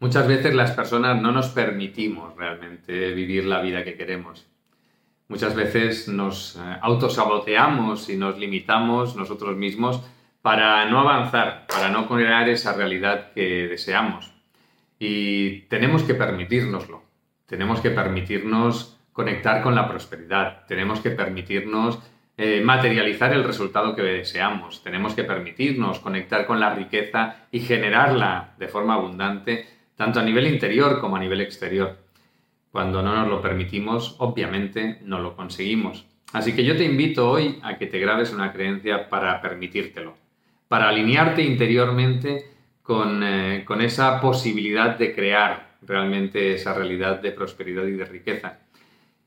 Muchas veces las personas no nos permitimos realmente vivir la vida que queremos. Muchas veces nos eh, autosaboteamos y nos limitamos nosotros mismos para no avanzar, para no crear esa realidad que deseamos. Y tenemos que permitírnoslo. Tenemos que permitirnos conectar con la prosperidad. Tenemos que permitirnos eh, materializar el resultado que deseamos. Tenemos que permitirnos conectar con la riqueza y generarla de forma abundante, tanto a nivel interior como a nivel exterior. Cuando no nos lo permitimos, obviamente no lo conseguimos. Así que yo te invito hoy a que te grabes una creencia para permitírtelo, para alinearte interiormente con, eh, con esa posibilidad de crear realmente esa realidad de prosperidad y de riqueza.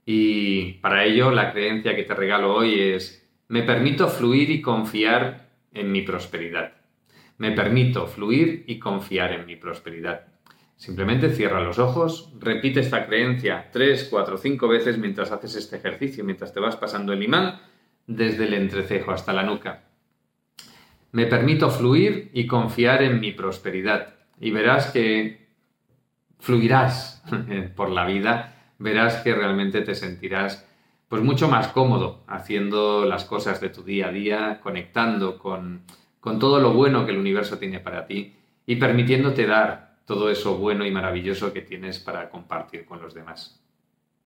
Y para ello la creencia que te regalo hoy es, me permito fluir y confiar en mi prosperidad. Me permito fluir y confiar en mi prosperidad. Simplemente cierra los ojos, repite esta creencia tres, cuatro, cinco veces mientras haces este ejercicio, mientras te vas pasando el imán desde el entrecejo hasta la nuca. Me permito fluir y confiar en mi prosperidad. Y verás que fluirás por la vida verás que realmente te sentirás pues mucho más cómodo haciendo las cosas de tu día a día, conectando con, con todo lo bueno que el universo tiene para ti y permitiéndote dar todo eso bueno y maravilloso que tienes para compartir con los demás.